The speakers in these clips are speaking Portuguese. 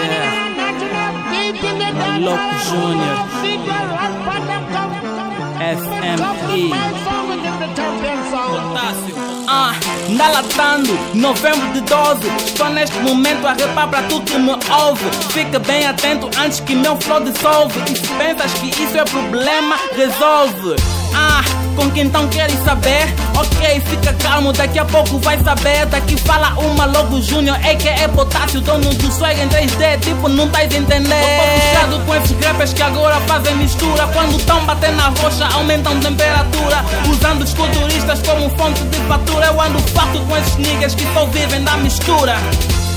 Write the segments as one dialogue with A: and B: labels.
A: Yeah. Louco Júnior. FME. Ah, engalatando, novembro de 12. Estou neste momento a repar para tu que me ouve. Fica bem atento antes que meu flow dissolve. E se pensas que isso é problema, resolve. Ah, com quem então queres saber? Ok, fica calmo, daqui a pouco vai saber. Daqui fala uma logo Júnior, é que é potássio, dono do swag em 3D, tipo não tais entender. Tô com esses rappers que agora fazem mistura. Quando tão batendo na rocha, aumentam temperatura. Usando os culturistas como fonte de fatura. Eu ando farto com esses niggas que só vivem da mistura.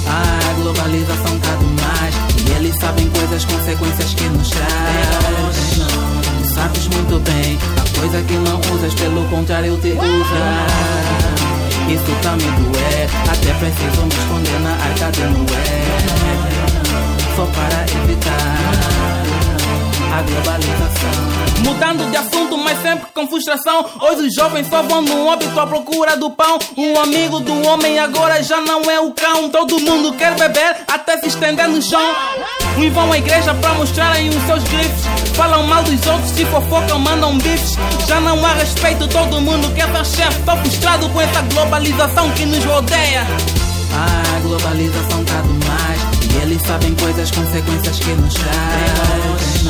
B: Ah, a globalização tá demais. E eles sabem coisas, consequências que nos traz. Sabes muito bem, coisa que não usas, pelo contrário, te usa. Isso tá me doer, até preciso me esconder na arca de Noé. Só para evitar a globalização.
A: Mudando de assunto, mas sempre com frustração. Hoje os jovens só vão no óbito à procura do pão. Um amigo do homem agora já não é o cão. Todo mundo quer beber até se estender no chão. Uns vão à igreja para mostrarem os seus grifes. Falam mal dos outros, se fofocam, mandam bifes. Já não há respeito, todo mundo quer ser chefe. Tô frustrado com essa globalização que nos rodeia.
B: Ah, globalização sabem coisas, consequências que nos traz.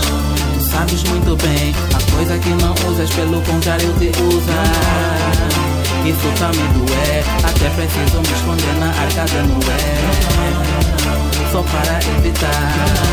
B: Tu sabes muito bem, a coisa que não usas, pelo contrário, te usa. Isso tá me doer, até preciso me esconder na arca de Noé. Só para evitar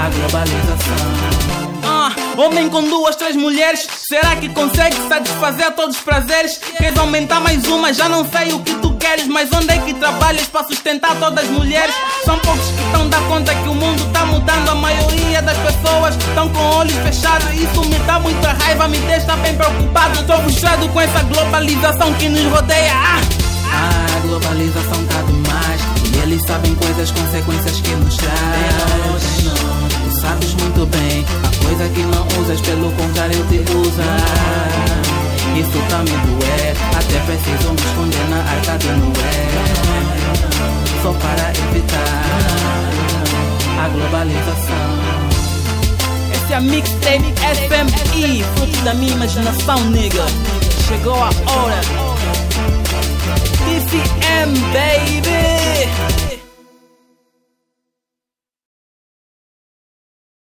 B: a globalização.
A: Ah, homem com duas, três mulheres. Será que consegue satisfazer todos os prazeres? Queres aumentar mais uma? Já não sei o que tu queres. Mas onde é que trabalhas para sustentar todas as mulheres? São poucos que estão dar conta que o mundo tá mudando. A maioria das pessoas estão com olhos fechados. Isso me dá muita raiva, me deixa bem preocupado. Tô frustrado com essa globalização que nos rodeia. Ah!
B: Isso tá me doer, até preciso me esconder na arca de Noé. Só para evitar a globalização.
A: Esse é a mixtape FMI, fruto da minha imaginação, nigga. Chegou a hora. TCM, baby.